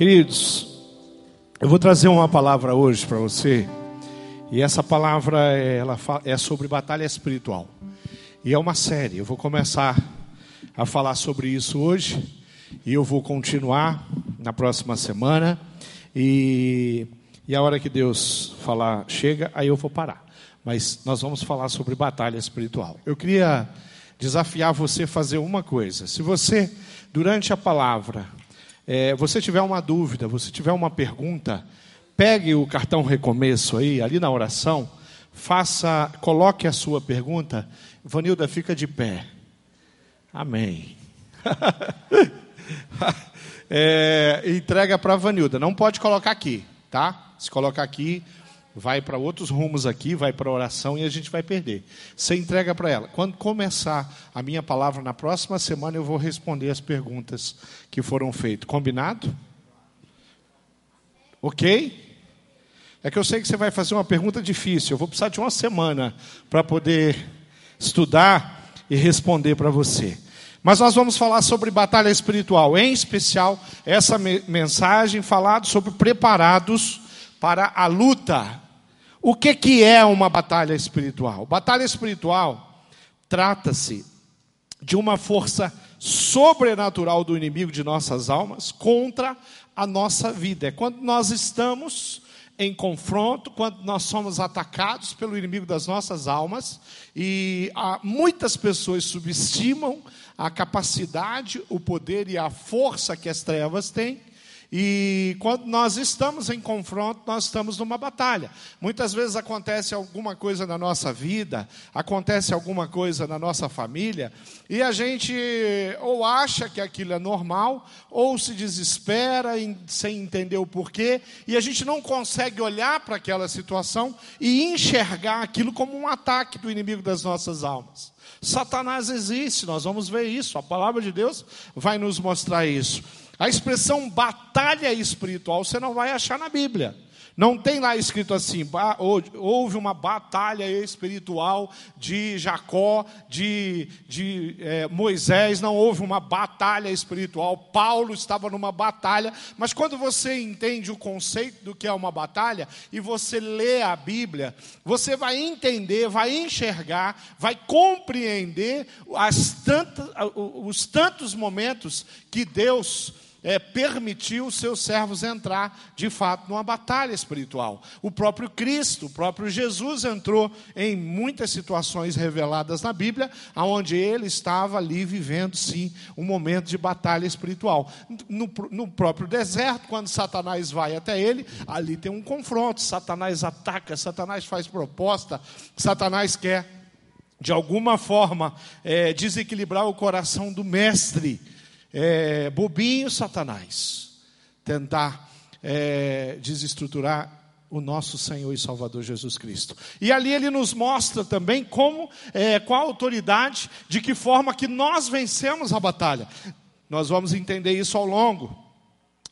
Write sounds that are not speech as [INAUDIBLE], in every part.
Queridos, eu vou trazer uma palavra hoje para você, e essa palavra ela é sobre batalha espiritual. E é uma série. Eu vou começar a falar sobre isso hoje e eu vou continuar na próxima semana. E, e a hora que Deus falar chega, aí eu vou parar. Mas nós vamos falar sobre batalha espiritual. Eu queria desafiar você a fazer uma coisa. Se você, durante a palavra, é, você tiver uma dúvida, você tiver uma pergunta, pegue o cartão recomeço aí, ali na oração, faça, coloque a sua pergunta. Vanilda, fica de pé. Amém. [LAUGHS] é, entrega para Vanilda. Não pode colocar aqui, tá? Se colocar aqui, vai para outros rumos aqui, vai para oração e a gente vai perder. Você entrega para ela. Quando começar a minha palavra na próxima semana, eu vou responder as perguntas que foram feitas. Combinado? Ok? É que eu sei que você vai fazer uma pergunta difícil. Eu vou precisar de uma semana para poder estudar e responder para você. Mas nós vamos falar sobre batalha espiritual, em especial essa mensagem falada sobre preparados para a luta. O que, que é uma batalha espiritual? Batalha espiritual trata-se de uma força sobrenatural do inimigo de nossas almas contra a nossa vida. É quando nós estamos em confronto, quando nós somos atacados pelo inimigo das nossas almas, e há, muitas pessoas subestimam a capacidade, o poder e a força que as trevas têm, e quando nós estamos em confronto, nós estamos numa batalha. Muitas vezes acontece alguma coisa na nossa vida, acontece alguma coisa na nossa família, e a gente ou acha que aquilo é normal, ou se desespera em, sem entender o porquê, e a gente não consegue olhar para aquela situação e enxergar aquilo como um ataque do inimigo das nossas almas. Satanás existe, nós vamos ver isso, a palavra de Deus vai nos mostrar isso. A expressão batalha espiritual você não vai achar na Bíblia. Não tem lá escrito assim, houve uma batalha espiritual de Jacó, de, de é, Moisés, não houve uma batalha espiritual. Paulo estava numa batalha, mas quando você entende o conceito do que é uma batalha e você lê a Bíblia, você vai entender, vai enxergar, vai compreender as tantas, os tantos momentos que Deus é, permitiu seus servos entrar, de fato, numa batalha espiritual. O próprio Cristo, o próprio Jesus entrou em muitas situações reveladas na Bíblia, onde ele estava ali vivendo, sim, um momento de batalha espiritual. No, no próprio deserto, quando Satanás vai até ele, ali tem um confronto. Satanás ataca, Satanás faz proposta, Satanás quer, de alguma forma, é, desequilibrar o coração do mestre é, bobinho Satanás tentar é, desestruturar o nosso Senhor e Salvador Jesus Cristo. E ali ele nos mostra também como, é, qual autoridade, de que forma que nós vencemos a batalha. Nós vamos entender isso ao longo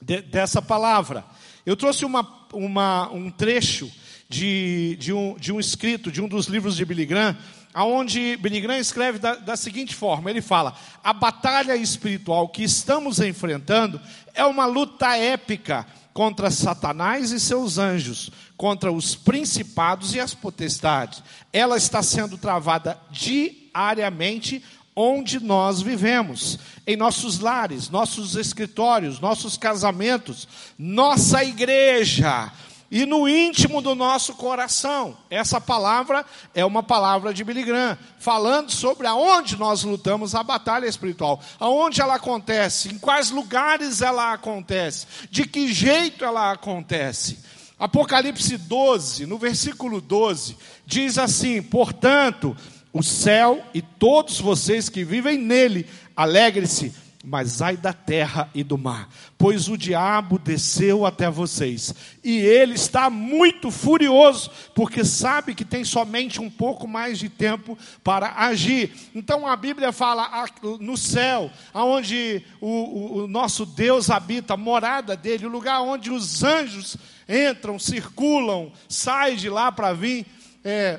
de, dessa palavra. Eu trouxe uma, uma, um trecho de, de, um, de um escrito, de um dos livros de Billy Graham, aonde Billy Graham escreve da, da seguinte forma: ele fala, a batalha espiritual que estamos enfrentando é uma luta épica contra Satanás e seus anjos, contra os principados e as potestades. Ela está sendo travada diariamente onde nós vivemos, em nossos lares, nossos escritórios, nossos casamentos, nossa igreja, e no íntimo do nosso coração. Essa palavra é uma palavra de Billy Graham, falando sobre aonde nós lutamos a batalha espiritual, aonde ela acontece, em quais lugares ela acontece, de que jeito ela acontece. Apocalipse 12, no versículo 12, diz assim: Portanto, o céu e todos vocês que vivem nele, alegre-se mas ai da terra e do mar, pois o diabo desceu até vocês, e ele está muito furioso, porque sabe que tem somente um pouco mais de tempo para agir. Então a Bíblia fala no céu, aonde o, o nosso Deus habita, a morada dele, o lugar onde os anjos entram, circulam, saem de lá para vir. É,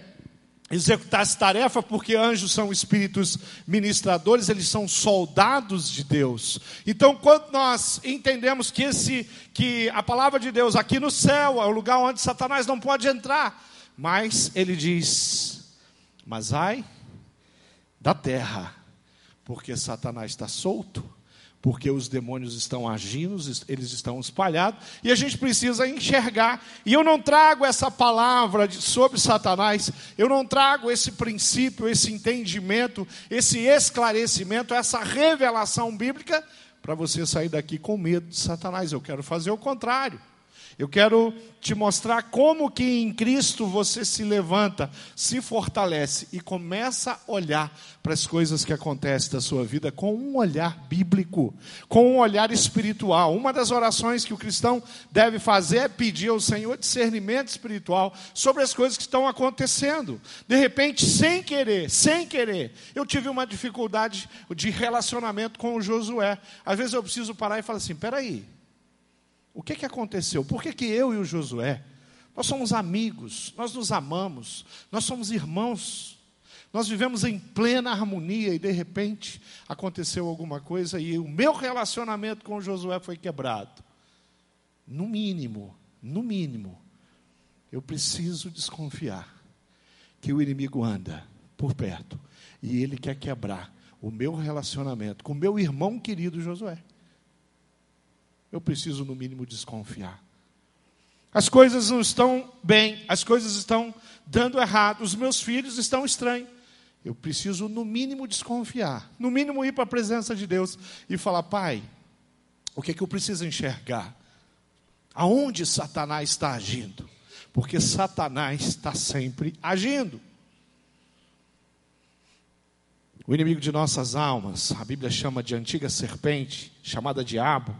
executar essa tarefa, porque anjos são espíritos ministradores, eles são soldados de Deus. Então, quando nós entendemos que esse que a palavra de Deus aqui no céu é o lugar onde Satanás não pode entrar, mas ele diz: "Mas ai da terra, porque Satanás está solto porque os demônios estão agindo, eles estão espalhados, e a gente precisa enxergar. E eu não trago essa palavra sobre Satanás, eu não trago esse princípio, esse entendimento, esse esclarecimento, essa revelação bíblica para você sair daqui com medo de Satanás. Eu quero fazer o contrário. Eu quero te mostrar como que em Cristo você se levanta, se fortalece e começa a olhar para as coisas que acontecem da sua vida com um olhar bíblico, com um olhar espiritual. Uma das orações que o cristão deve fazer é pedir ao Senhor discernimento espiritual sobre as coisas que estão acontecendo. De repente, sem querer, sem querer, eu tive uma dificuldade de relacionamento com o Josué. Às vezes eu preciso parar e falar assim: peraí. O que, que aconteceu? Por que, que eu e o Josué, nós somos amigos, nós nos amamos, nós somos irmãos, nós vivemos em plena harmonia e de repente aconteceu alguma coisa e o meu relacionamento com o Josué foi quebrado. No mínimo, no mínimo, eu preciso desconfiar que o inimigo anda por perto e ele quer quebrar o meu relacionamento com o meu irmão querido Josué eu preciso, no mínimo, desconfiar. As coisas não estão bem, as coisas estão dando errado, os meus filhos estão estranhos. Eu preciso, no mínimo, desconfiar, no mínimo, ir para a presença de Deus e falar: Pai, o que é que eu preciso enxergar? Aonde Satanás está agindo? Porque Satanás está sempre agindo. O inimigo de nossas almas, a Bíblia chama de antiga serpente, chamada diabo,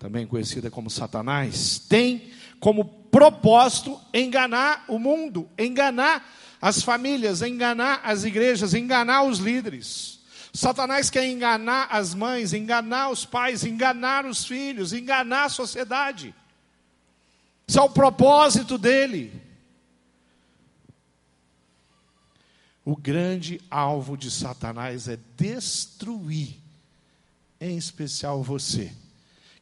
também conhecida como Satanás, tem como propósito enganar o mundo, enganar as famílias, enganar as igrejas, enganar os líderes. Satanás quer enganar as mães, enganar os pais, enganar os filhos, enganar a sociedade. Isso é o propósito dele. O grande alvo de Satanás é destruir, em especial você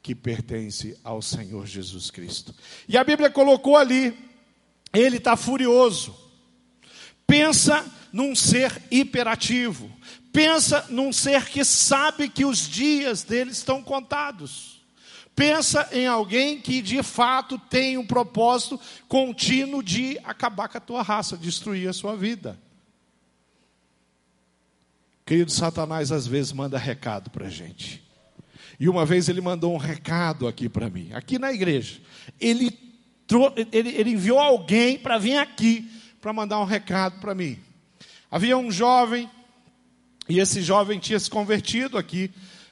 que pertence ao Senhor Jesus Cristo. E a Bíblia colocou ali, ele está furioso. Pensa num ser hiperativo. Pensa num ser que sabe que os dias dele estão contados. Pensa em alguém que de fato tem um propósito contínuo de acabar com a tua raça, destruir a sua vida. Querido Satanás, às vezes manda recado para a gente. E uma vez ele mandou um recado aqui para mim, aqui na igreja. Ele, ele, ele enviou alguém para vir aqui para mandar um recado para mim. Havia um jovem, e esse jovem tinha se convertido aqui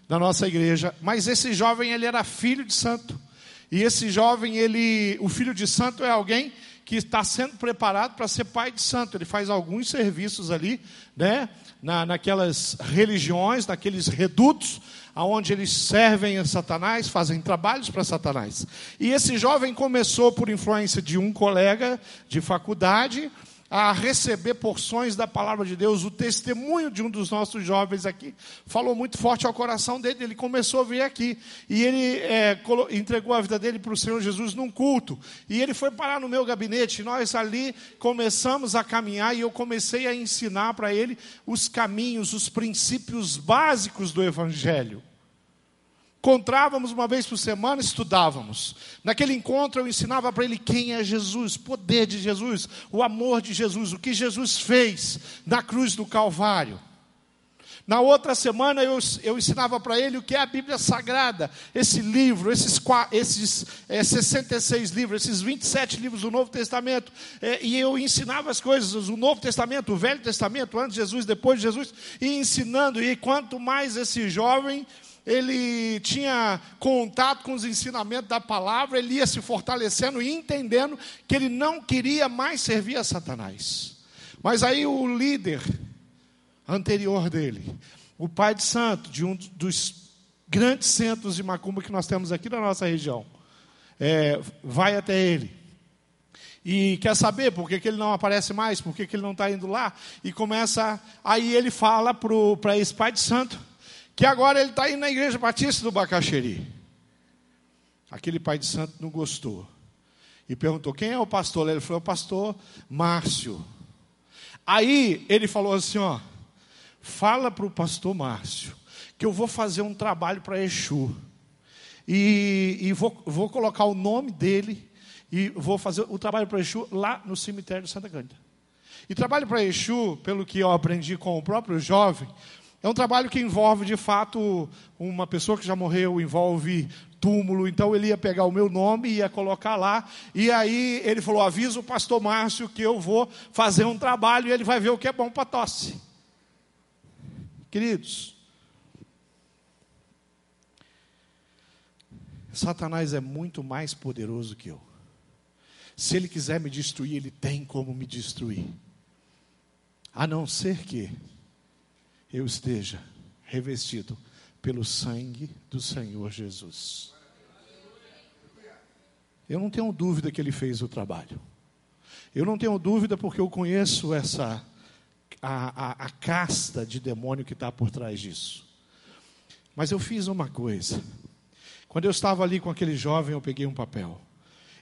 na nossa igreja, mas esse jovem ele era filho de santo. E esse jovem, ele, o filho de santo é alguém que está sendo preparado para ser pai de santo. Ele faz alguns serviços ali, né, na, naquelas religiões, naqueles redutos, aonde eles servem a Satanás, fazem trabalhos para Satanás. E esse jovem começou por influência de um colega de faculdade a receber porções da palavra de Deus. O testemunho de um dos nossos jovens aqui falou muito forte ao coração dele. Ele começou a vir aqui e ele é, entregou a vida dele para o Senhor Jesus num culto. E ele foi parar no meu gabinete. Nós ali começamos a caminhar e eu comecei a ensinar para ele os caminhos, os princípios básicos do Evangelho. Encontrávamos uma vez por semana, estudávamos. Naquele encontro eu ensinava para ele quem é Jesus, o poder de Jesus, o amor de Jesus, o que Jesus fez na cruz do Calvário. Na outra semana eu, eu ensinava para ele o que é a Bíblia Sagrada, esse livro, esses, esses é, 66 livros, esses 27 livros do Novo Testamento. É, e eu ensinava as coisas, o Novo Testamento, o Velho Testamento, antes de Jesus, depois de Jesus, e ensinando. E quanto mais esse jovem ele tinha contato com os ensinamentos da palavra, ele ia se fortalecendo e entendendo que ele não queria mais servir a Satanás. Mas aí o líder anterior dele, o pai de santo, de um dos grandes centros de macumba que nós temos aqui na nossa região, é, vai até ele E quer saber por que, que ele não aparece mais, por que, que ele não está indo lá? E começa. Aí ele fala para esse pai de santo que agora ele está indo na igreja batista do Bacaxeri. Aquele pai de santo não gostou. E perguntou: quem é o pastor? Ele falou: o pastor Márcio. Aí ele falou assim: ó, fala para o pastor Márcio que eu vou fazer um trabalho para Exu. E, e vou, vou, colocar o nome dele e vou fazer o trabalho para Exu lá no cemitério de Santa Cândida. E trabalho para Exu, pelo que eu aprendi com o próprio jovem, é um trabalho que envolve, de fato, uma pessoa que já morreu, envolve túmulo. Então ele ia pegar o meu nome e ia colocar lá. E aí ele falou: avisa o pastor Márcio que eu vou fazer um trabalho e ele vai ver o que é bom para tosse. Queridos, Satanás é muito mais poderoso que eu. Se ele quiser me destruir, ele tem como me destruir. A não ser que eu esteja revestido pelo sangue do Senhor Jesus. Eu não tenho dúvida que ele fez o trabalho. Eu não tenho dúvida porque eu conheço essa a, a, a casta de demônio que está por trás disso. Mas eu fiz uma coisa. Quando eu estava ali com aquele jovem, eu peguei um papel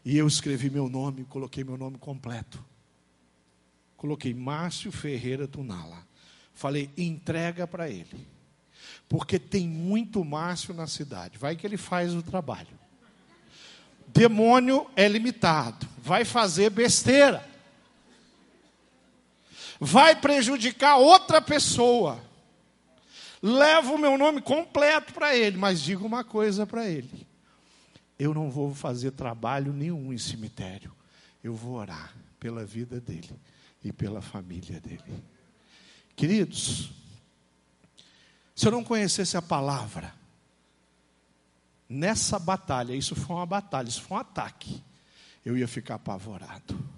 e eu escrevi meu nome, coloquei meu nome completo. Coloquei Márcio Ferreira Tunala. Falei, entrega para ele. Porque tem muito Márcio na cidade. Vai que ele faz o trabalho. Demônio é limitado. Vai fazer besteira. Vai prejudicar outra pessoa. Levo o meu nome completo para ele, mas digo uma coisa para ele: eu não vou fazer trabalho nenhum em cemitério. Eu vou orar pela vida dele e pela família dele. Queridos, se eu não conhecesse a palavra, nessa batalha, isso foi uma batalha, isso foi um ataque, eu ia ficar apavorado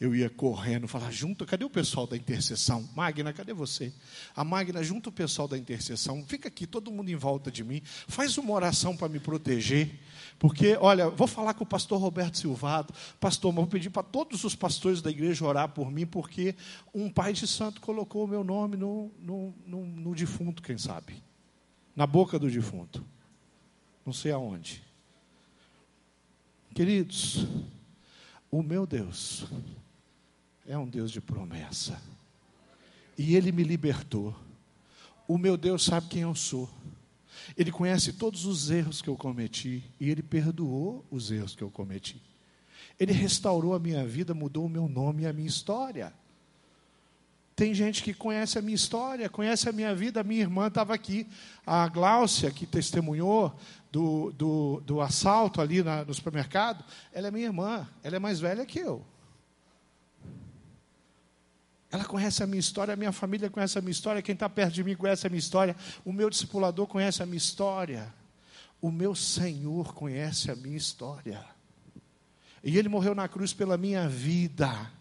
eu ia correndo, falar, junto, cadê o pessoal da intercessão? Magna, cadê você? A Magna, junto o pessoal da intercessão, fica aqui, todo mundo em volta de mim, faz uma oração para me proteger, porque, olha, vou falar com o pastor Roberto Silvado, pastor, mas vou pedir para todos os pastores da igreja orar por mim, porque um pai de santo colocou o meu nome no, no, no, no defunto, quem sabe? Na boca do defunto. Não sei aonde. Queridos, o meu Deus é um Deus de promessa. E Ele me libertou. O meu Deus sabe quem eu sou. Ele conhece todos os erros que eu cometi e Ele perdoou os erros que eu cometi. Ele restaurou a minha vida, mudou o meu nome e a minha história. Tem gente que conhece a minha história, conhece a minha vida. A minha irmã estava aqui, a Gláucia, que testemunhou do, do, do assalto ali na, no supermercado. Ela é minha irmã, ela é mais velha que eu. Ela conhece a minha história, a minha família conhece a minha história, quem está perto de mim conhece a minha história, o meu discipulador conhece a minha história, o meu Senhor conhece a minha história. E Ele morreu na cruz pela minha vida.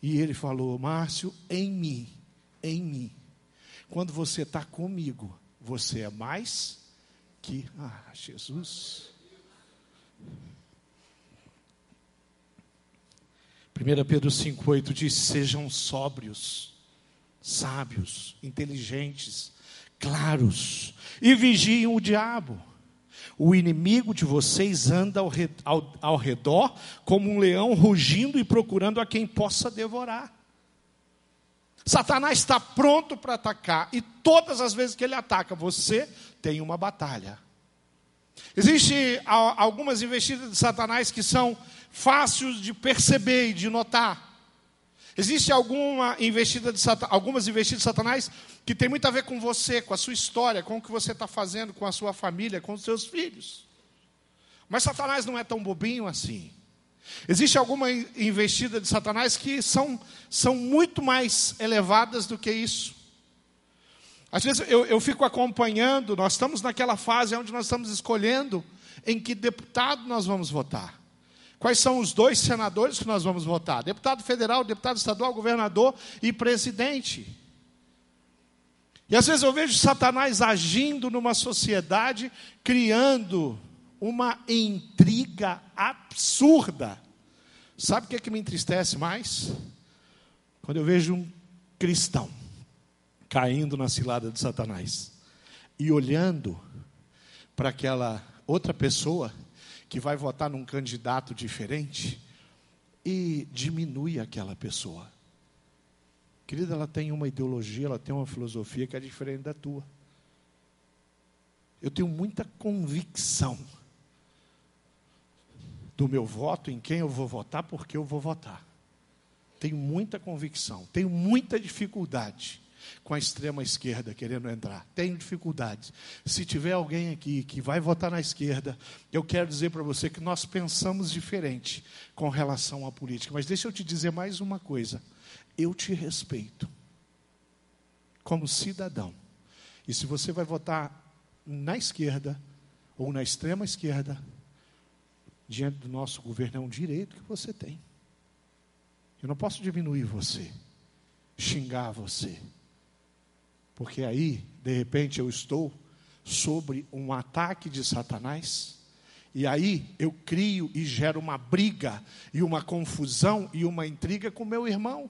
E Ele falou: Márcio, em mim, em mim. Quando você está comigo, você é mais que. Ah, Jesus. 1 Pedro 5,8 diz: Sejam sóbrios, sábios, inteligentes, claros, e vigiem o diabo. O inimigo de vocês anda ao, redor como um leão rugindo e procurando a quem possa devorar. Satanás está pronto para atacar, e todas as vezes que ele ataca, você tem uma batalha. Existem algumas investidas de Satanás que são fáceis de perceber e de notar. Existe alguma investida de algumas investidas de Satanás que tem muito a ver com você, com a sua história, com o que você está fazendo, com a sua família, com os seus filhos. Mas Satanás não é tão bobinho assim. Existe alguma investida de Satanás que são, são muito mais elevadas do que isso. Às vezes eu, eu fico acompanhando, nós estamos naquela fase onde nós estamos escolhendo em que deputado nós vamos votar. Quais são os dois senadores que nós vamos votar? Deputado federal, deputado estadual, governador e presidente. E às vezes eu vejo Satanás agindo numa sociedade, criando uma intriga absurda. Sabe o que, é que me entristece mais? Quando eu vejo um cristão caindo na cilada de Satanás e olhando para aquela outra pessoa que vai votar num candidato diferente e diminui aquela pessoa. Querida, ela tem uma ideologia, ela tem uma filosofia que é diferente da tua. Eu tenho muita convicção do meu voto, em quem eu vou votar, porque eu vou votar. Tenho muita convicção, tenho muita dificuldade com a extrema esquerda querendo entrar. Tenho dificuldades. Se tiver alguém aqui que vai votar na esquerda, eu quero dizer para você que nós pensamos diferente com relação à política. Mas deixa eu te dizer mais uma coisa. Eu te respeito como cidadão. E se você vai votar na esquerda ou na extrema esquerda, diante do nosso governo, é um direito que você tem. Eu não posso diminuir você, xingar você. Porque aí, de repente, eu estou sobre um ataque de Satanás. E aí eu crio e gero uma briga e uma confusão e uma intriga com meu irmão.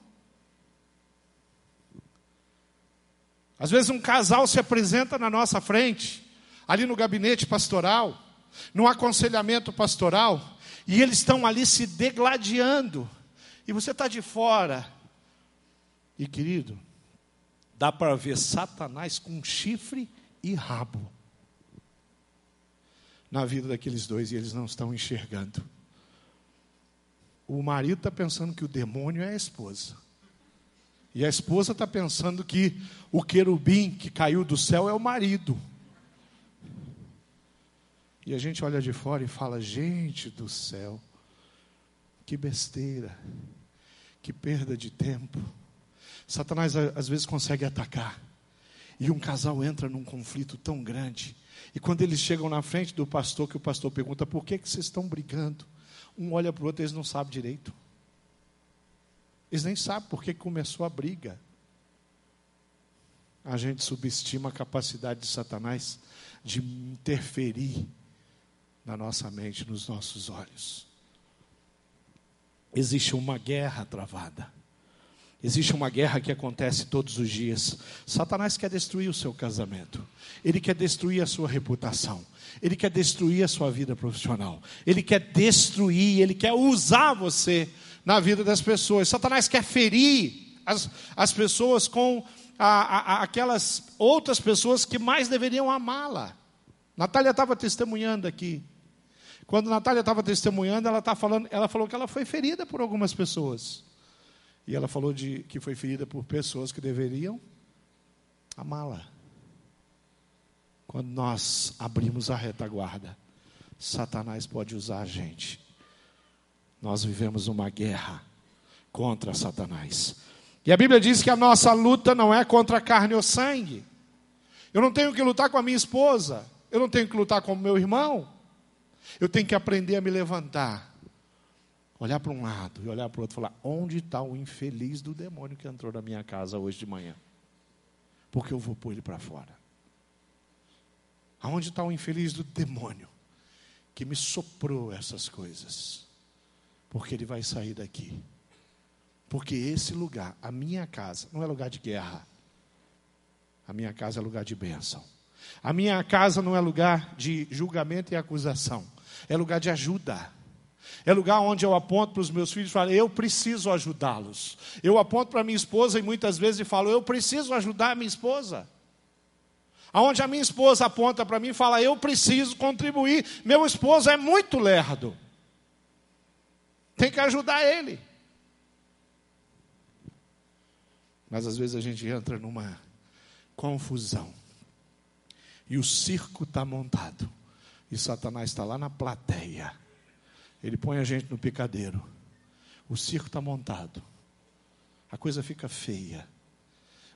Às vezes um casal se apresenta na nossa frente, ali no gabinete pastoral, no aconselhamento pastoral, e eles estão ali se degladiando, e você está de fora. E querido, dá para ver Satanás com chifre e rabo na vida daqueles dois e eles não estão enxergando. O marido está pensando que o demônio é a esposa. E a esposa está pensando que o querubim que caiu do céu é o marido. E a gente olha de fora e fala: gente do céu, que besteira, que perda de tempo. Satanás às vezes consegue atacar. E um casal entra num conflito tão grande. E quando eles chegam na frente do pastor, que o pastor pergunta: por que, que vocês estão brigando? Um olha para o outro eles não sabem direito. Eles nem sabem por que começou a briga. A gente subestima a capacidade de Satanás de interferir na nossa mente, nos nossos olhos. Existe uma guerra travada. Existe uma guerra que acontece todos os dias. Satanás quer destruir o seu casamento. Ele quer destruir a sua reputação. Ele quer destruir a sua vida profissional. Ele quer destruir, ele quer usar você na vida das pessoas. Satanás quer ferir as, as pessoas com a, a, aquelas outras pessoas que mais deveriam amá-la. Natália estava testemunhando aqui. Quando Natália estava testemunhando, ela, tá falando, ela falou que ela foi ferida por algumas pessoas. E ela falou de que foi ferida por pessoas que deveriam amá-la. Quando nós abrimos a retaguarda, Satanás pode usar a gente. Nós vivemos uma guerra contra Satanás. E a Bíblia diz que a nossa luta não é contra carne ou sangue. Eu não tenho que lutar com a minha esposa. Eu não tenho que lutar com o meu irmão. Eu tenho que aprender a me levantar olhar para um lado e olhar para o outro e falar: onde está o infeliz do demônio que entrou na minha casa hoje de manhã? Porque eu vou pôr ele para fora. Aonde está o infeliz do demônio que me soprou essas coisas? Porque ele vai sair daqui. Porque esse lugar, a minha casa, não é lugar de guerra. A minha casa é lugar de bênção. A minha casa não é lugar de julgamento e acusação. É lugar de ajuda. É lugar onde eu aponto para os meus filhos e falo, eu preciso ajudá-los. Eu aponto para minha esposa e muitas vezes falo, eu preciso ajudar a minha esposa. Aonde a minha esposa aponta para mim e fala, eu preciso contribuir. Meu esposo é muito lerdo. Tem que ajudar ele. Mas às vezes a gente entra numa confusão. E o circo está montado. E Satanás está lá na plateia ele põe a gente no picadeiro. O circo está montado. A coisa fica feia.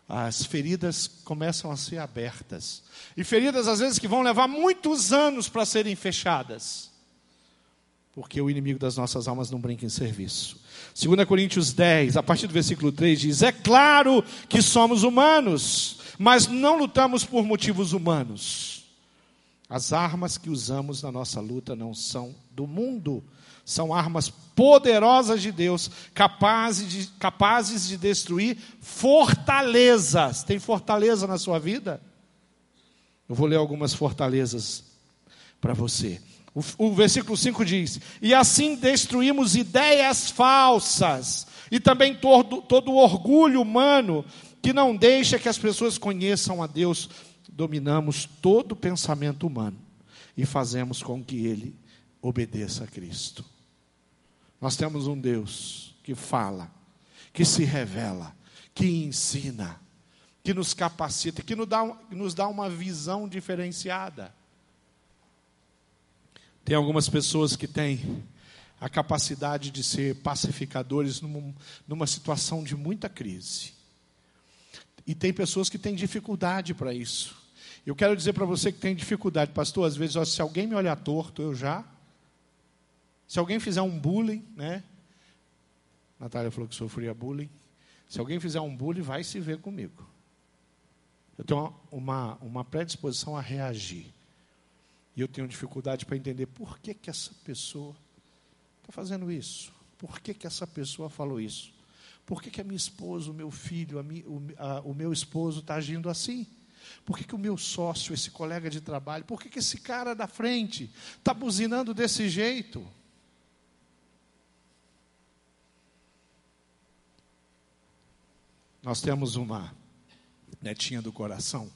As feridas começam a ser abertas. E feridas, às vezes, que vão levar muitos anos para serem fechadas. Porque o inimigo das nossas almas não brinca em serviço. 2 Coríntios 10, a partir do versículo 3, diz: É claro que somos humanos, mas não lutamos por motivos humanos. As armas que usamos na nossa luta não são do mundo, são armas poderosas de Deus, capazes de, capazes de destruir fortalezas. Tem fortaleza na sua vida? Eu vou ler algumas fortalezas para você. O, o, versículo 5 diz: E assim destruímos ideias falsas, e também todo, todo o orgulho humano que não deixa que as pessoas conheçam a Deus. Dominamos todo pensamento humano e fazemos com que ele obedeça a Cristo. Nós temos um Deus que fala, que se revela, que ensina, que nos capacita, que nos dá, nos dá uma visão diferenciada. Tem algumas pessoas que têm a capacidade de ser pacificadores numa, numa situação de muita crise. E tem pessoas que têm dificuldade para isso. Eu quero dizer para você que tem dificuldade, pastor, às vezes, ó, se alguém me olhar torto, eu já se alguém fizer um bullying, né? Natália falou que sofria bullying. Se alguém fizer um bullying, vai se ver comigo. Eu tenho uma, uma predisposição a reagir. E eu tenho dificuldade para entender por que, que essa pessoa está fazendo isso. Por que, que essa pessoa falou isso? Por que, que a minha esposa, o meu filho, a mi, o, a, o meu esposo está agindo assim? Por que, que o meu sócio, esse colega de trabalho, por que, que esse cara da frente está buzinando desse jeito? Nós temos uma netinha do coração,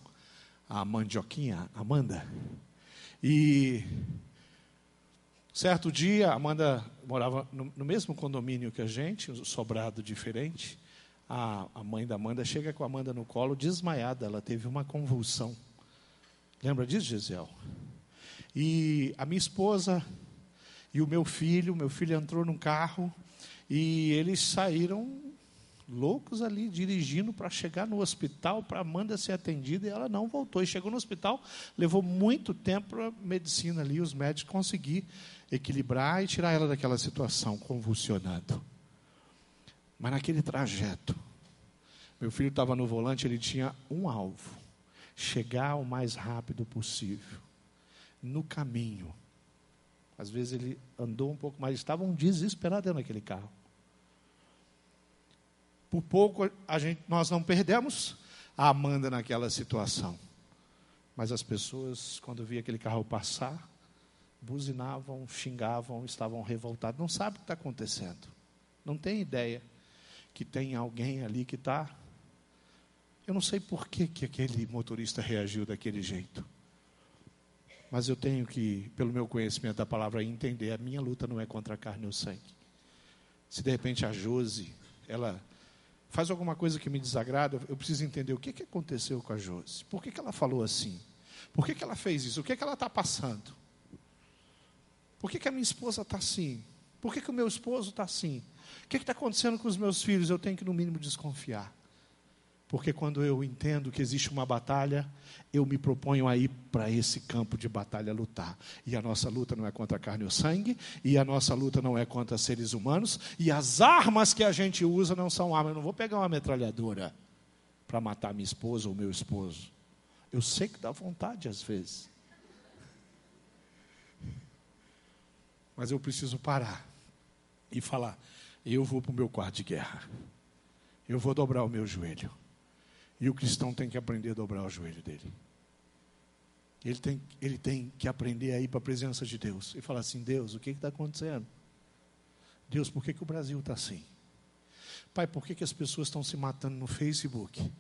a Mandioquinha, Amanda. E certo dia, Amanda morava no, no mesmo condomínio que a gente, um sobrado diferente. A, a mãe da Amanda chega com a Amanda no colo, desmaiada, ela teve uma convulsão. Lembra disso, Gisele? E a minha esposa e o meu filho, meu filho entrou num carro e eles saíram loucos ali dirigindo para chegar no hospital para Amanda ser atendida e ela não voltou. E chegou no hospital, levou muito tempo para a medicina ali, os médicos conseguir equilibrar e tirar ela daquela situação convulsionando. Mas naquele trajeto, meu filho estava no volante, ele tinha um alvo: chegar o mais rápido possível. No caminho, às vezes ele andou um pouco mais, estavam desesperados dentro daquele carro. Por pouco a gente, nós não perdemos a Amanda naquela situação. Mas as pessoas, quando via aquele carro passar, buzinavam, xingavam, estavam revoltados. Não sabe o que está acontecendo. Não tem ideia que tem alguém ali que está. Eu não sei por que, que aquele motorista reagiu daquele jeito. Mas eu tenho que, pelo meu conhecimento da palavra, entender: a minha luta não é contra a carne ou sangue. Se de repente a Jose, ela faz alguma coisa que me desagrada, eu preciso entender o que, que aconteceu com a Josi. Por que, que ela falou assim? Por que, que ela fez isso? O que, que ela está passando? Por que, que a minha esposa está assim? Por que, que o meu esposo está assim? O que está acontecendo com os meus filhos? Eu tenho que, no mínimo, desconfiar. Porque quando eu entendo que existe uma batalha, eu me proponho a ir para esse campo de batalha lutar. E a nossa luta não é contra a carne ou sangue, e a nossa luta não é contra seres humanos, e as armas que a gente usa não são armas. Eu não vou pegar uma metralhadora para matar minha esposa ou meu esposo. Eu sei que dá vontade às vezes. Mas eu preciso parar e falar: eu vou para o meu quarto de guerra. Eu vou dobrar o meu joelho. E o cristão tem que aprender a dobrar o joelho dele. Ele tem, ele tem que aprender a ir para a presença de Deus e falar assim: Deus, o que está acontecendo? Deus, por que, que o Brasil está assim? Pai, por que, que as pessoas estão se matando no Facebook?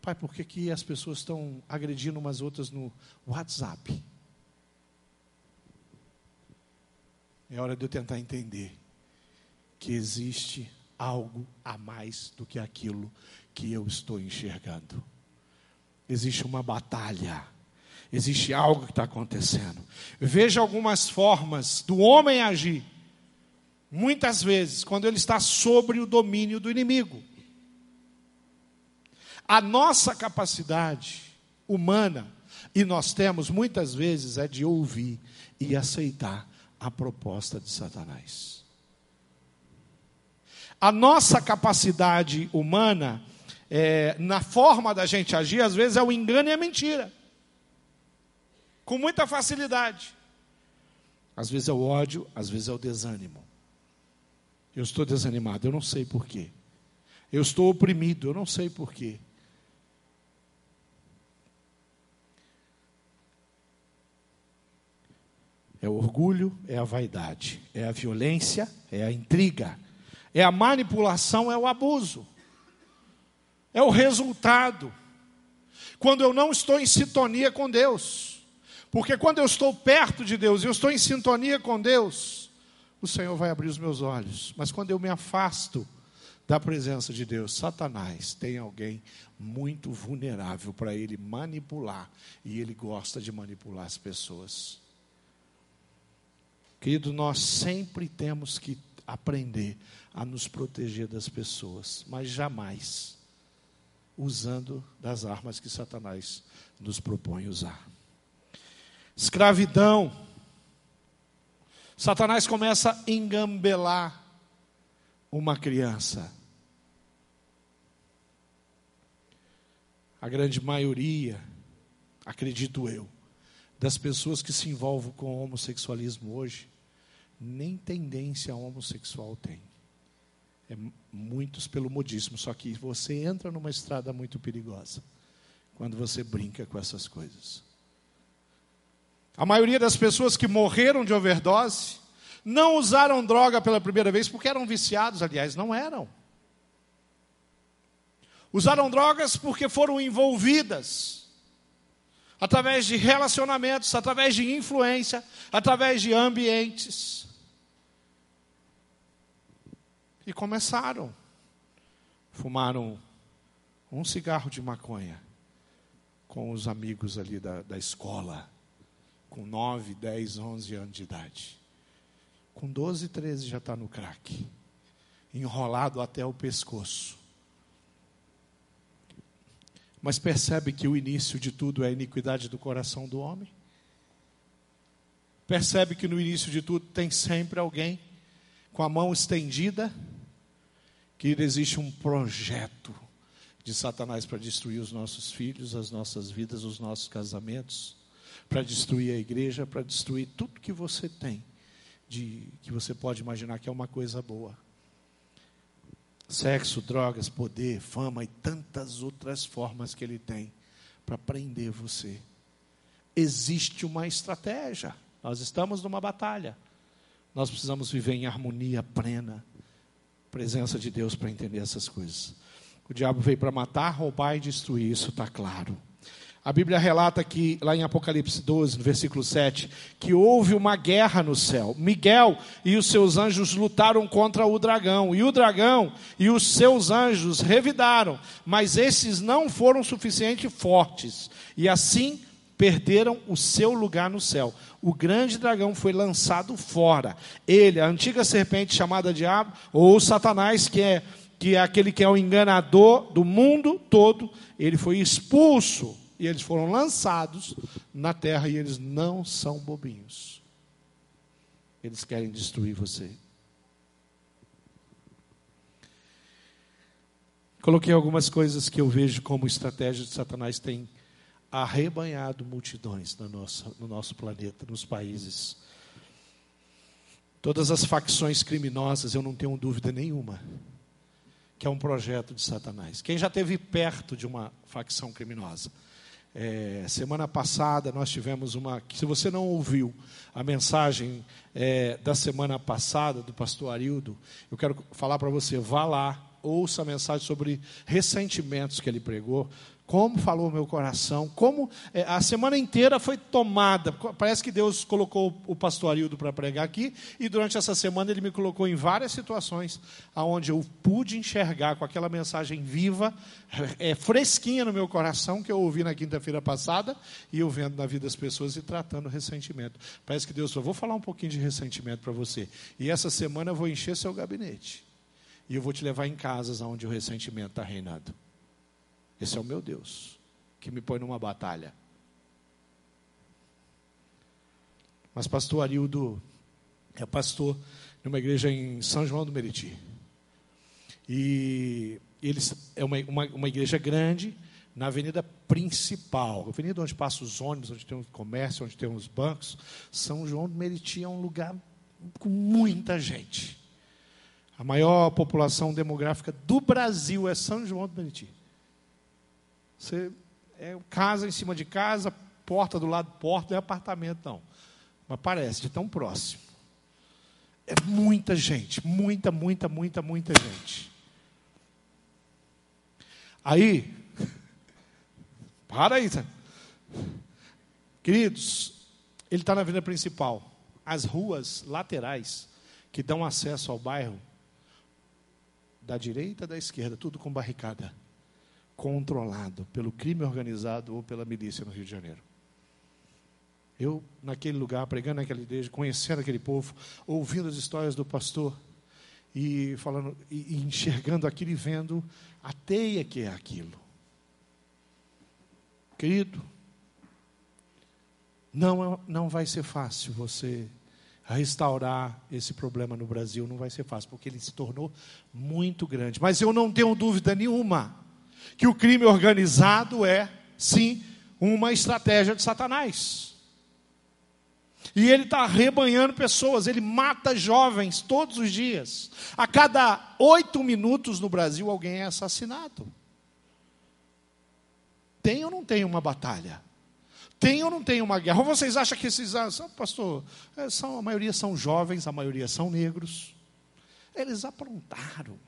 Pai, por que, que as pessoas estão agredindo umas outras no WhatsApp? É hora de eu tentar entender que existe algo a mais do que aquilo que eu estou enxergando. Existe uma batalha, existe algo que está acontecendo. Veja algumas formas do homem agir, muitas vezes, quando ele está sobre o domínio do inimigo. A nossa capacidade humana, e nós temos muitas vezes, é de ouvir e aceitar a proposta de Satanás. A nossa capacidade humana, é, na forma da gente agir, às vezes é o engano e a mentira. com muita facilidade. Às vezes é o ódio, às vezes é o desânimo. Eu estou desanimado, eu não sei porquê. Eu estou oprimido, eu não sei porquê. É o orgulho, é a vaidade, é a violência, é a intriga, é a manipulação, é o abuso, é o resultado. Quando eu não estou em sintonia com Deus, porque quando eu estou perto de Deus, eu estou em sintonia com Deus, o Senhor vai abrir os meus olhos, mas quando eu me afasto da presença de Deus, Satanás tem alguém muito vulnerável para ele manipular, e ele gosta de manipular as pessoas. Querido, nós sempre temos que aprender a nos proteger das pessoas, mas jamais usando das armas que Satanás nos propõe usar. Escravidão. Satanás começa a engambelar uma criança. A grande maioria, acredito eu, das pessoas que se envolvem com homossexualismo hoje nem tendência homossexual tem. É muitos pelo modismo, só que você entra numa estrada muito perigosa quando você brinca com essas coisas. A maioria das pessoas que morreram de overdose não usaram droga pela primeira vez porque eram viciados, aliás, não eram. Usaram drogas porque foram envolvidas através de relacionamentos, através de influência, através de ambientes. E começaram. Fumaram um cigarro de maconha com os amigos ali da, da escola, com 9, 10, 11 anos de idade. Com 12, 13 já está no crack, enrolado até o pescoço. Mas percebe que o início de tudo é a iniquidade do coração do homem? Percebe que no início de tudo tem sempre alguém com a mão estendida que existe um projeto de Satanás para destruir os nossos filhos, as nossas vidas, os nossos casamentos, para destruir a igreja, para destruir tudo que você tem, de que você pode imaginar que é uma coisa boa. Sexo, drogas, poder, fama e tantas outras formas que ele tem para prender você. Existe uma estratégia. Nós estamos numa batalha. Nós precisamos viver em harmonia plena presença de Deus para entender essas coisas. O diabo veio para matar, roubar e destruir, isso está claro. A Bíblia relata que, lá em Apocalipse 12, no versículo 7, que houve uma guerra no céu. Miguel e os seus anjos lutaram contra o dragão, e o dragão e os seus anjos revidaram, mas esses não foram suficientemente fortes, e assim perderam o seu lugar no céu o grande dragão foi lançado fora. Ele, a antiga serpente chamada Diabo, ou Satanás, que é, que é aquele que é o enganador do mundo todo, ele foi expulso e eles foram lançados na terra e eles não são bobinhos. Eles querem destruir você. Coloquei algumas coisas que eu vejo como estratégia de Satanás tem arrebanhado multidões no nosso, no nosso planeta, nos países. Todas as facções criminosas, eu não tenho dúvida nenhuma, que é um projeto de Satanás. Quem já esteve perto de uma facção criminosa? É, semana passada nós tivemos uma. Se você não ouviu a mensagem é, da semana passada do pastor Arildo, eu quero falar para você: vá lá, ouça a mensagem sobre ressentimentos que ele pregou como falou o meu coração, como é, a semana inteira foi tomada. Parece que Deus colocou o pastor Arildo para pregar aqui, e durante essa semana ele me colocou em várias situações onde eu pude enxergar com aquela mensagem viva, é, fresquinha no meu coração, que eu ouvi na quinta-feira passada, e eu vendo na vida das pessoas e tratando ressentimento. Parece que Deus falou: vou falar um pouquinho de ressentimento para você. E essa semana eu vou encher seu gabinete. E eu vou te levar em casas onde o ressentimento está reinando. Esse é o meu Deus, que me põe numa batalha. Mas pastor Arildo é pastor numa igreja em São João do Meriti. E eles é uma, uma, uma igreja grande, na avenida principal, avenida onde passam os ônibus, onde tem o comércio, onde tem os bancos, São João do Meriti é um lugar com muita gente. A maior população demográfica do Brasil é São João do Meriti. Você é casa em cima de casa, porta do lado porta, não é apartamento, não. Mas parece de tão próximo. É muita gente, muita, muita, muita, muita gente. Aí, para aí, queridos, ele está na avenida principal. As ruas laterais que dão acesso ao bairro, da direita da esquerda, tudo com barricada, controlado pelo crime organizado ou pela milícia no Rio de Janeiro. Eu, naquele lugar, pregando naquela igreja, conhecendo aquele povo, ouvindo as histórias do pastor e falando e, enxergando aquilo e vendo a teia que é aquilo. Querido, não, não vai ser fácil você restaurar esse problema no Brasil, não vai ser fácil, porque ele se tornou muito grande. Mas eu não tenho dúvida nenhuma que o crime organizado é, sim, uma estratégia de Satanás. E ele está rebanhando pessoas, ele mata jovens todos os dias. A cada oito minutos no Brasil alguém é assassinado. Tem ou não tem uma batalha? Tem ou não tem uma guerra? Ou vocês acham que esses. Ah, pastor, é, são, a maioria são jovens, a maioria são negros. Eles aprontaram.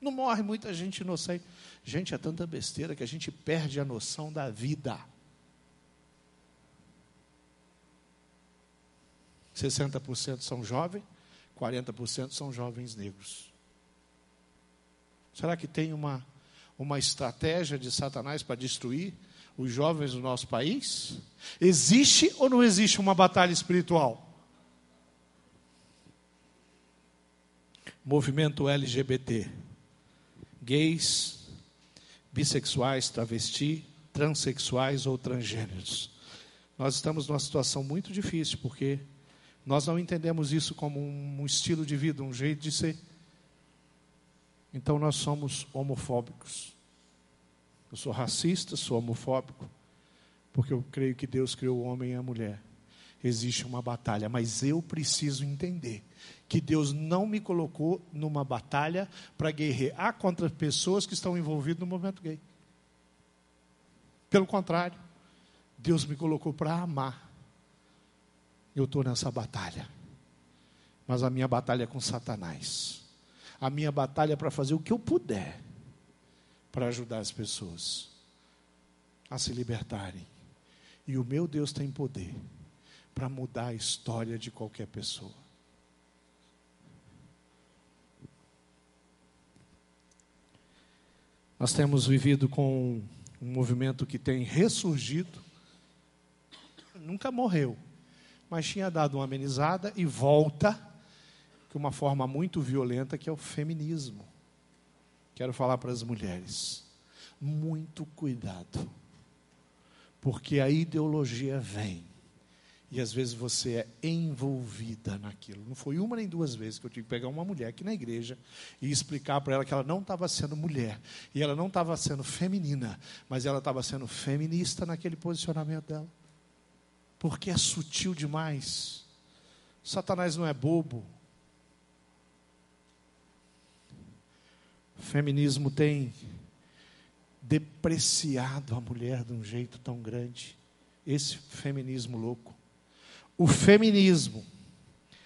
Não morre muita gente inocente. Gente, é tanta besteira que a gente perde a noção da vida. 60% são jovens, 40% são jovens negros. Será que tem uma, uma estratégia de Satanás para destruir os jovens do nosso país? Existe ou não existe uma batalha espiritual? Movimento LGBT, gays, bissexuais, travesti, transexuais ou transgêneros. Nós estamos numa situação muito difícil porque nós não entendemos isso como um estilo de vida, um jeito de ser. Então nós somos homofóbicos. Eu sou racista, sou homofóbico, porque eu creio que Deus criou o homem e a mulher. Existe uma batalha, mas eu preciso entender que Deus não me colocou numa batalha para guerrear contra pessoas que estão envolvidas no movimento gay. Pelo contrário, Deus me colocou para amar eu estou nessa batalha. Mas a minha batalha é com Satanás. A minha batalha é para fazer o que eu puder para ajudar as pessoas a se libertarem. E o meu Deus tem poder para mudar a história de qualquer pessoa. Nós temos vivido com um movimento que tem ressurgido, nunca morreu, mas tinha dado uma amenizada e volta com uma forma muito violenta que é o feminismo. Quero falar para as mulheres, muito cuidado, porque a ideologia vem e às vezes você é envolvida naquilo. Não foi uma nem duas vezes que eu tive que pegar uma mulher aqui na igreja e explicar para ela que ela não estava sendo mulher e ela não estava sendo feminina, mas ela estava sendo feminista naquele posicionamento dela porque é sutil demais. Satanás não é bobo. O feminismo tem depreciado a mulher de um jeito tão grande. Esse feminismo louco. O feminismo,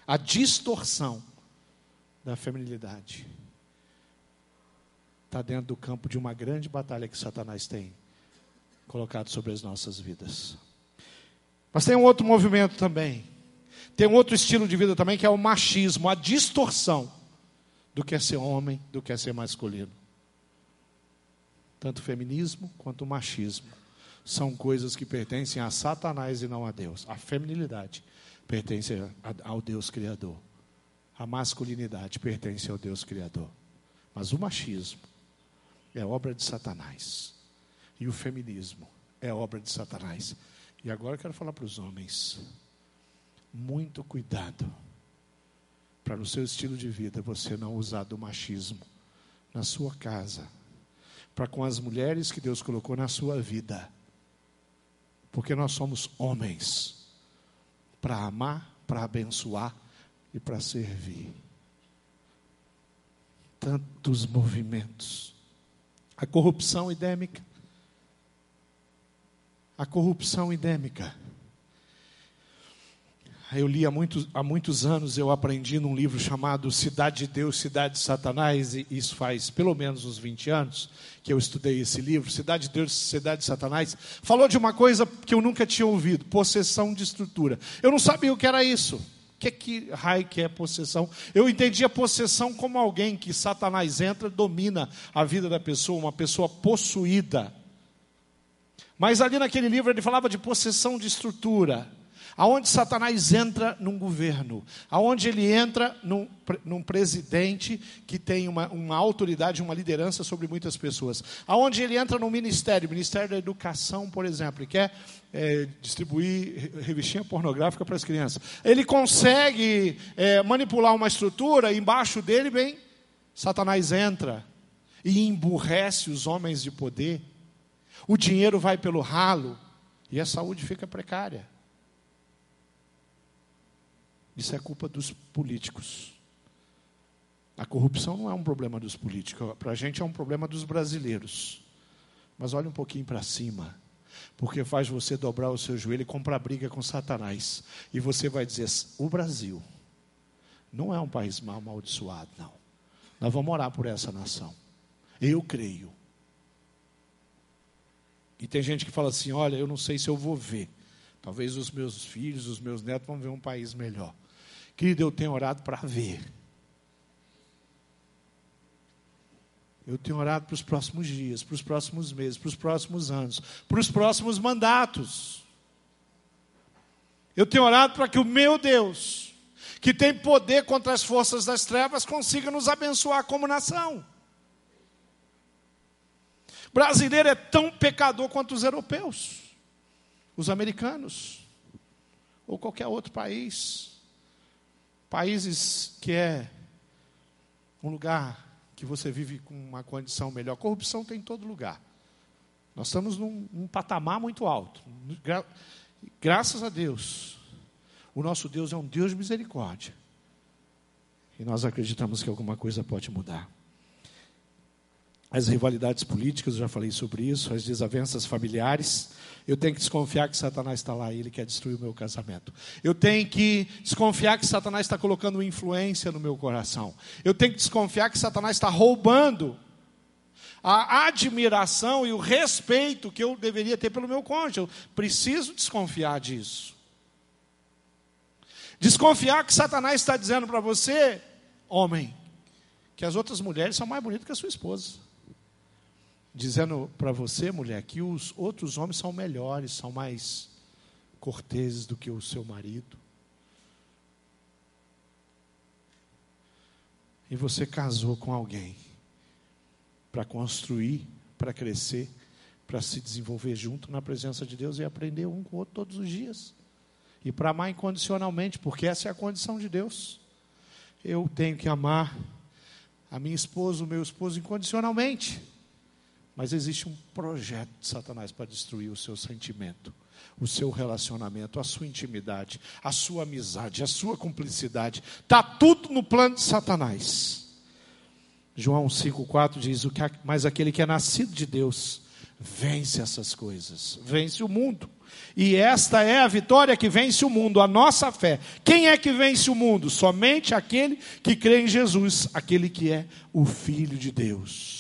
a distorção da feminilidade, está dentro do campo de uma grande batalha que Satanás tem colocado sobre as nossas vidas. Mas tem um outro movimento também. Tem um outro estilo de vida também que é o machismo, a distorção do que é ser homem, do que é ser masculino. Tanto o feminismo quanto o machismo são coisas que pertencem a Satanás e não a Deus. A feminilidade pertence ao Deus Criador. A masculinidade pertence ao Deus Criador. Mas o machismo é obra de Satanás. E o feminismo é obra de Satanás. E agora eu quero falar para os homens: muito cuidado para no seu estilo de vida você não usar do machismo na sua casa, para com as mulheres que Deus colocou na sua vida. Porque nós somos homens para amar, para abençoar e para servir. Tantos movimentos. A corrupção endêmica. A corrupção endêmica. Eu li há muitos, há muitos anos, eu aprendi num livro chamado Cidade de Deus, Cidade de Satanás, e isso faz pelo menos uns 20 anos que eu estudei esse livro, Cidade de Deus, Cidade de Satanás, falou de uma coisa que eu nunca tinha ouvido, possessão de estrutura. Eu não sabia o que era isso. O que, que raio que é possessão? Eu entendia possessão como alguém que Satanás entra, domina a vida da pessoa, uma pessoa possuída. Mas ali naquele livro ele falava de possessão de estrutura aonde Satanás entra num governo, aonde ele entra num, num presidente que tem uma, uma, autoridade, uma liderança sobre muitas pessoas, aonde ele entra no ministério, Ministério da Educação, por exemplo, e quer é, distribuir revistinha pornográfica para as crianças. Ele consegue é, manipular uma estrutura, embaixo dele vem Satanás entra e emburrece os homens de poder. O dinheiro vai pelo ralo e a saúde fica precária. Isso é culpa dos políticos. A corrupção não é um problema dos políticos, para a gente é um problema dos brasileiros. Mas olhe um pouquinho para cima, porque faz você dobrar o seu joelho e comprar briga com Satanás. E você vai dizer: o Brasil não é um país mal amaldiçoado, não. Nós vamos orar por essa nação. Eu creio. E tem gente que fala assim: olha, eu não sei se eu vou ver. Talvez os meus filhos, os meus netos vão ver um país melhor. Querido, eu tenho orado para ver. Eu tenho orado para os próximos dias, para os próximos meses, para os próximos anos, para os próximos mandatos. Eu tenho orado para que o meu Deus, que tem poder contra as forças das trevas, consiga nos abençoar como nação. O brasileiro é tão pecador quanto os europeus, os americanos, ou qualquer outro país. Países que é um lugar que você vive com uma condição melhor. Corrupção tem em todo lugar. Nós estamos num, patamar muito alto. Gra graças a Deus, o nosso Deus é um Deus de misericórdia. E nós acreditamos que alguma coisa pode mudar as rivalidades políticas, eu já falei sobre isso, as desavenças familiares. Eu tenho que desconfiar que Satanás está lá e ele quer destruir o meu casamento. Eu tenho que desconfiar que Satanás está colocando influência no meu coração. Eu tenho que desconfiar que Satanás está roubando a admiração e o respeito que eu deveria ter pelo meu cônjuge. Eu preciso desconfiar disso. Desconfiar que Satanás está dizendo para você, homem, que as outras mulheres são mais bonitas que a sua esposa dizendo para você, mulher, que os outros homens são melhores, são mais corteses do que o seu marido. E você casou com alguém para construir, para crescer, para se desenvolver junto na presença de Deus e aprender um com o outro todos os dias. E para amar incondicionalmente, porque essa é a condição de Deus. Eu tenho que amar a minha esposa, o meu esposo incondicionalmente. Mas existe um projeto de Satanás para destruir o seu sentimento, o seu relacionamento, a sua intimidade, a sua amizade, a sua cumplicidade. Está tudo no plano de Satanás. João 5,4 diz: o que, Mas aquele que é nascido de Deus vence essas coisas, vence o mundo. E esta é a vitória que vence o mundo, a nossa fé. Quem é que vence o mundo? Somente aquele que crê em Jesus, aquele que é o Filho de Deus.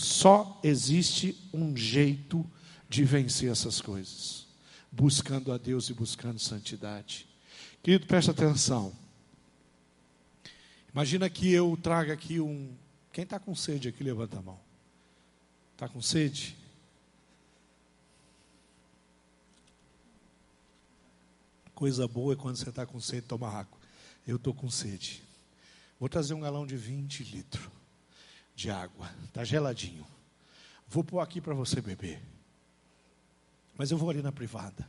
Só existe um jeito de vencer essas coisas: buscando a Deus e buscando santidade. Querido, presta atenção. Imagina que eu traga aqui um. Quem está com sede aqui, levanta a mão. Está com sede? Coisa boa é quando você está com sede, toma água. Eu estou com sede. Vou trazer um galão de 20 litros de água. Está geladinho. Vou pôr aqui para você beber. Mas eu vou ali na privada.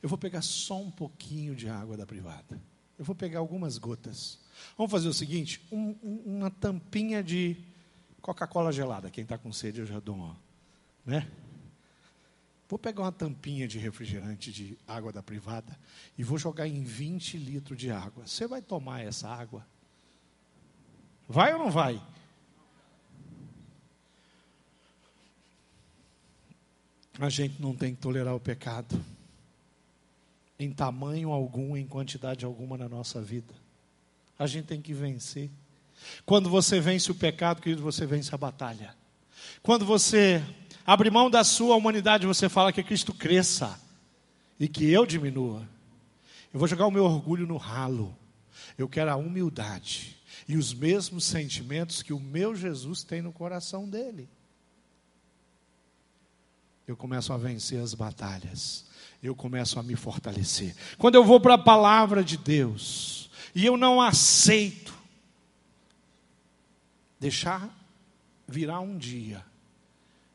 Eu vou pegar só um pouquinho de água da privada. Eu vou pegar algumas gotas. Vamos fazer o seguinte: um, um, uma tampinha de Coca-Cola gelada, quem está com sede eu já dou uma, né? Vou pegar uma tampinha de refrigerante de água da privada e vou jogar em 20 litros de água. Você vai tomar essa água? Vai ou não vai? A gente não tem que tolerar o pecado em tamanho algum, em quantidade alguma na nossa vida. A gente tem que vencer. Quando você vence o pecado, querido, você vence a batalha. Quando você abre mão da sua humanidade, você fala que Cristo cresça e que eu diminua. Eu vou jogar o meu orgulho no ralo. Eu quero a humildade e os mesmos sentimentos que o meu Jesus tem no coração dele. Eu começo a vencer as batalhas. Eu começo a me fortalecer. Quando eu vou para a palavra de Deus e eu não aceito deixar virar um dia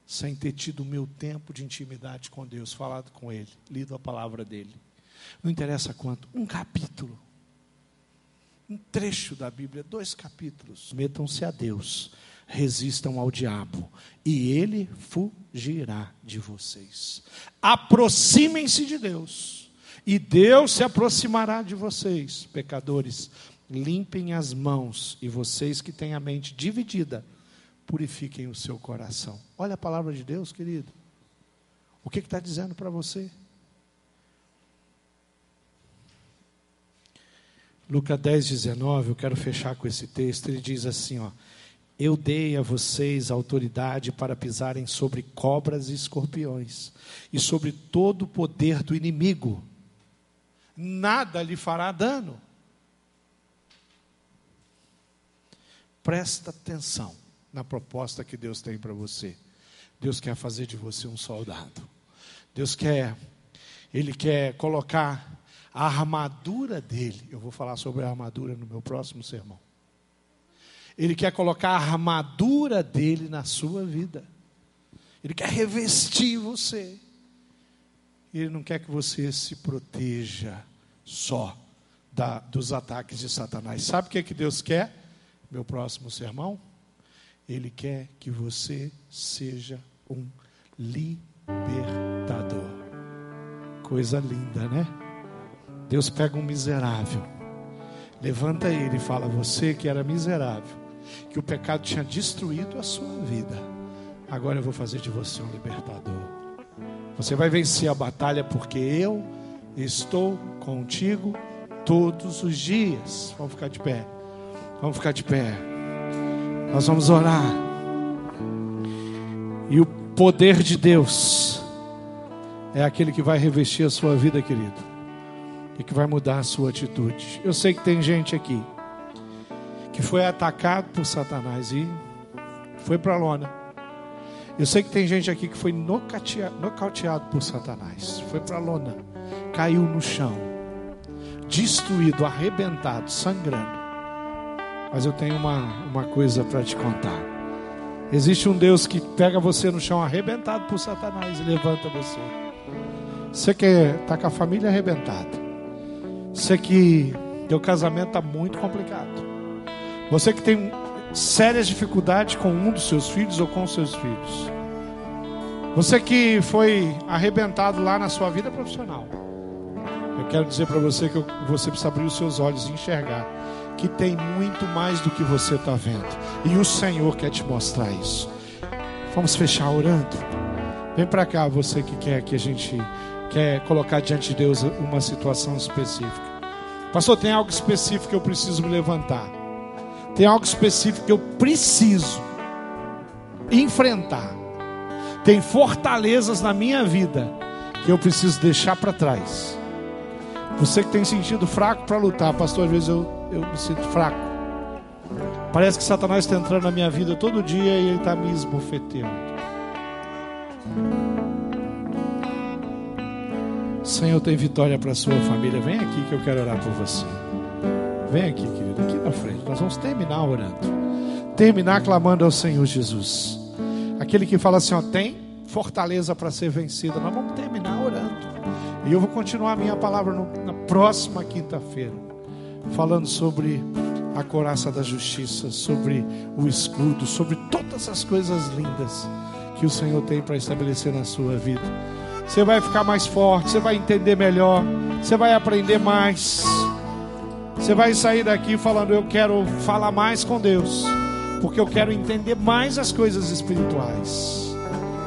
sem ter tido o meu tempo de intimidade com Deus, falado com Ele, lido a palavra dele. Não interessa quanto, um capítulo, um trecho da Bíblia, dois capítulos. Metam-se a Deus, resistam ao diabo, e ele fugirá de vocês. Aproximem-se de Deus, e Deus se aproximará de vocês, pecadores. Limpem as mãos, e vocês que têm a mente dividida, purifiquem o seu coração. Olha a palavra de Deus, querido. O que está dizendo para você? Lucas 10, 19, eu quero fechar com esse texto. Ele diz assim: ó, Eu dei a vocês autoridade para pisarem sobre cobras e escorpiões, e sobre todo o poder do inimigo. Nada lhe fará dano. Presta atenção na proposta que Deus tem para você. Deus quer fazer de você um soldado. Deus quer, Ele quer colocar a armadura dele. Eu vou falar sobre a armadura no meu próximo sermão. Ele quer colocar a armadura dele na sua vida. Ele quer revestir você. Ele não quer que você se proteja só da, dos ataques de Satanás. Sabe o que, é que Deus quer? meu próximo sermão, ele quer que você seja um libertador. Coisa linda, né? Deus pega um miserável, levanta ele e fala: Você que era miserável, que o pecado tinha destruído a sua vida, agora eu vou fazer de você um libertador. Você vai vencer a batalha porque eu estou contigo todos os dias. Vamos ficar de pé. Vamos ficar de pé. Nós vamos orar. E o poder de Deus é aquele que vai revestir a sua vida, querido. E que vai mudar a sua atitude. Eu sei que tem gente aqui que foi atacado por Satanás e foi para a lona. Eu sei que tem gente aqui que foi nocauteado por Satanás. Foi para a lona. Caiu no chão. Destruído, arrebentado, sangrando. Mas eu tenho uma, uma coisa para te contar. Existe um Deus que pega você no chão arrebentado por Satanás e levanta você. Você que está com a família arrebentada. Você que teu casamento está muito complicado. Você que tem sérias dificuldades com um dos seus filhos ou com seus filhos. Você que foi arrebentado lá na sua vida profissional. Eu quero dizer para você que você precisa abrir os seus olhos e enxergar que tem muito mais do que você está vendo. E o Senhor quer te mostrar isso. Vamos fechar orando. Vem para cá, você que quer que a gente quer colocar diante de Deus uma situação específica. Pastor, tem algo específico que eu preciso me levantar. Tem algo específico que eu preciso enfrentar. Tem fortalezas na minha vida que eu preciso deixar para trás. Você que tem sentido fraco para lutar, pastor, às vezes eu eu me sinto fraco. Parece que Satanás está entrando na minha vida todo dia e ele está me esbofeteando. Senhor, tem vitória para a sua família. Vem aqui que eu quero orar por você. Vem aqui, querido, aqui na frente. Nós vamos terminar orando. Terminar clamando ao Senhor Jesus. Aquele que fala assim: ó, tem fortaleza para ser vencida. Nós vamos terminar orando. E eu vou continuar a minha palavra no, na próxima quinta-feira falando sobre a coraça da justiça, sobre o escudo, sobre todas as coisas lindas que o Senhor tem para estabelecer na sua vida. Você vai ficar mais forte, você vai entender melhor, você vai aprender mais. Você vai sair daqui falando: Eu quero falar mais com Deus, porque eu quero entender mais as coisas espirituais.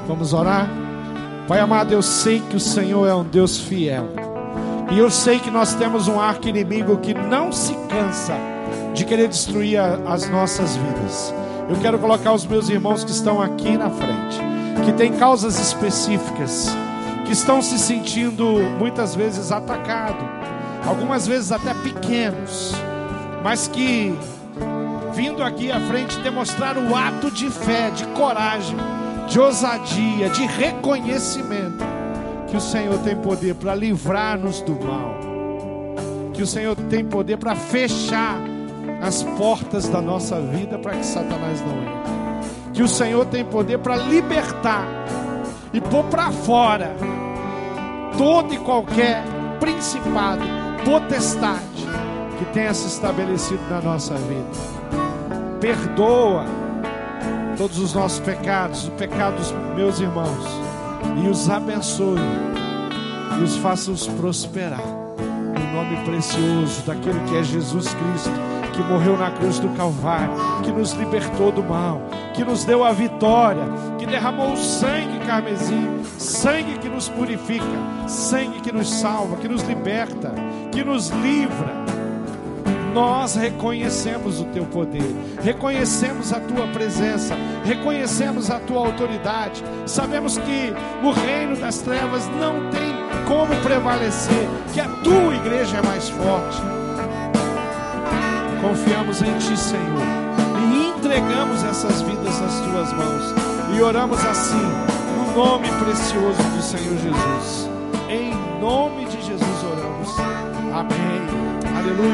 Vamos orar? Pai amado, eu sei que o Senhor é um Deus fiel. E eu sei que nós temos um arco inimigo que não se cansa de querer destruir a, as nossas vidas. Eu quero colocar os meus irmãos que estão aqui na frente, que têm causas específicas, que estão se sentindo muitas vezes atacados, algumas vezes até pequenos, mas que vindo aqui à frente demonstrar o ato de fé, de coragem, de ousadia, de reconhecimento que o Senhor tem poder para livrar-nos do mal, que o Senhor tem poder para fechar as portas da nossa vida para que Satanás não entre, que o Senhor tem poder para libertar e pôr para fora todo e qualquer principado, potestade que tenha se estabelecido na nossa vida. Perdoa todos os nossos pecados, os pecados dos meus irmãos, e os abençoe e os faça os prosperar. No nome precioso daquele que é Jesus Cristo, que morreu na cruz do Calvário, que nos libertou do mal, que nos deu a vitória, que derramou o sangue carmesim, sangue que nos purifica, sangue que nos salva, que nos liberta, que nos livra nós reconhecemos o teu poder, reconhecemos a tua presença, reconhecemos a tua autoridade. Sabemos que o reino das trevas não tem como prevalecer, que a tua igreja é mais forte. Confiamos em ti, Senhor, e entregamos essas vidas nas tuas mãos. E oramos assim, no nome precioso do Senhor Jesus. Em nome de Jesus oramos. Amém. Aleluia.